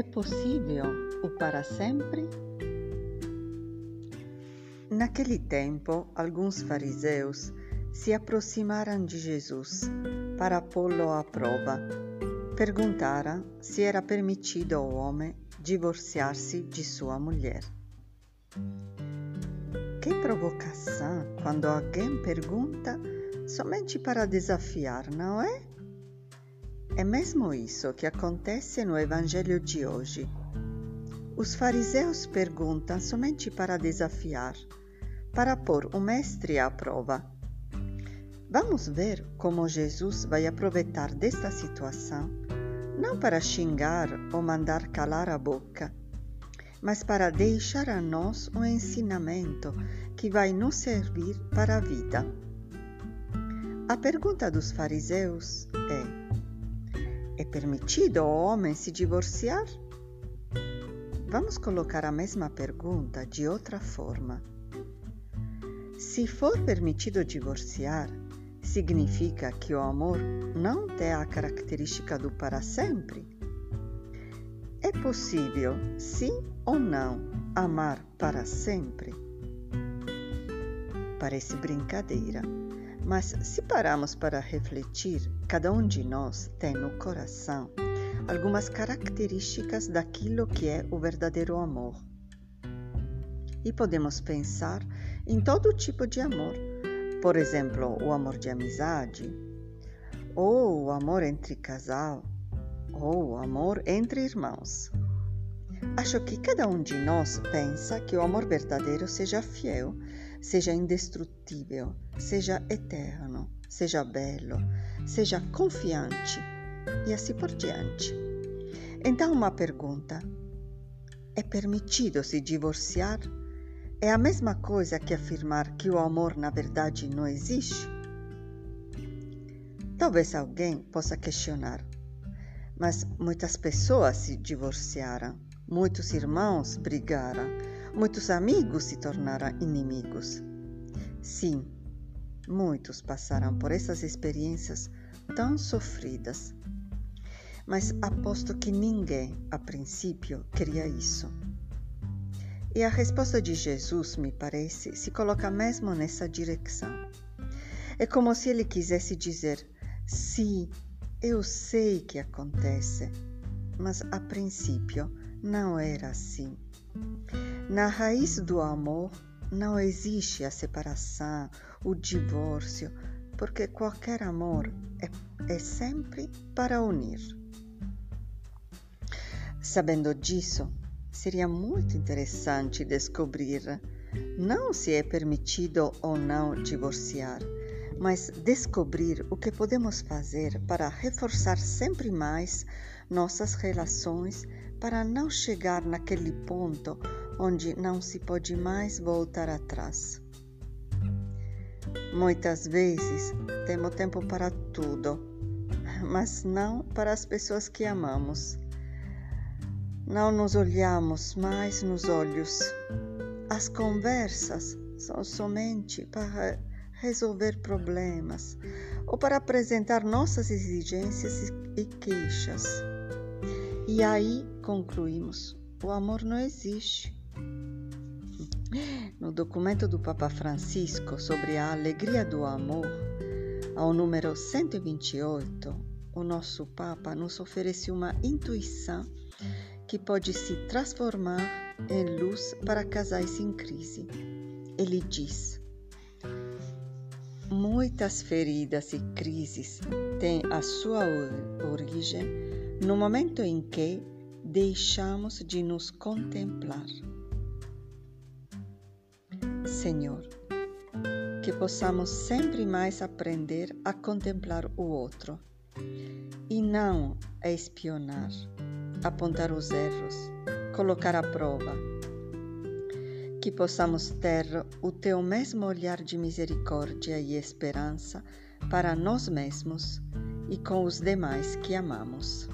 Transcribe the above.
possível o para sempre? Naquele tempo, alguns fariseus se aproximaram de Jesus para pô-lo à prova. Perguntaram se era permitido ao homem divorciar-se de sua mulher. Que provocação quando alguém pergunta somente para desafiar, não é? É mesmo isso que acontece no Evangelho de hoje. Os fariseus perguntam somente para desafiar, para pôr o Mestre à prova. Vamos ver como Jesus vai aproveitar desta situação, não para xingar ou mandar calar a boca, mas para deixar a nós um ensinamento que vai nos servir para a vida. A pergunta dos fariseus é: é permitido ao homem se divorciar? Vamos colocar a mesma pergunta de outra forma. Se for permitido divorciar, significa que o amor não tem a característica do para sempre? É possível, sim ou não, amar para sempre? Parece brincadeira, mas se pararmos para refletir, cada um de nós tem no coração algumas características daquilo que é o verdadeiro amor. E podemos pensar em todo tipo de amor, por exemplo, o amor de amizade, ou o amor entre casal, ou o amor entre irmãos. Acho que cada um de nós pensa que o amor verdadeiro seja fiel, seja indestrutível, seja eterno, seja belo, seja confiante e assim por diante. Então, uma pergunta: é permitido se divorciar? É a mesma coisa que afirmar que o amor na verdade não existe? Talvez alguém possa questionar, mas muitas pessoas se divorciaram, muitos irmãos brigaram, muitos amigos se tornaram inimigos. Sim, muitos passaram por essas experiências tão sofridas. Mas aposto que ninguém, a princípio, queria isso. E a resposta de Jesus, me parece, se coloca mesmo nessa direção. É como se ele quisesse dizer: sim, eu sei que acontece, mas a princípio não era assim. Na raiz do amor não existe a separação, o divórcio, porque qualquer amor é, é sempre para unir. Sabendo disso, seria muito interessante descobrir não se é permitido ou não divorciar, mas descobrir o que podemos fazer para reforçar sempre mais nossas relações para não chegar naquele ponto onde não se pode mais voltar atrás. Muitas vezes temos tempo para tudo, mas não para as pessoas que amamos. Não nos olhamos mais nos olhos. As conversas são somente para resolver problemas ou para apresentar nossas exigências e queixas. E aí concluímos: o amor não existe. No documento do Papa Francisco sobre a alegria do amor, ao número 128, o nosso Papa nos oferece uma intuição que pode se transformar em luz para casais em crise. Ele diz: Muitas feridas e crises têm a sua origem no momento em que deixamos de nos contemplar. Senhor, que possamos sempre mais aprender a contemplar o outro e não a espionar, apontar os erros, colocar à prova. Que possamos ter o teu mesmo olhar de misericórdia e esperança para nós mesmos e com os demais que amamos.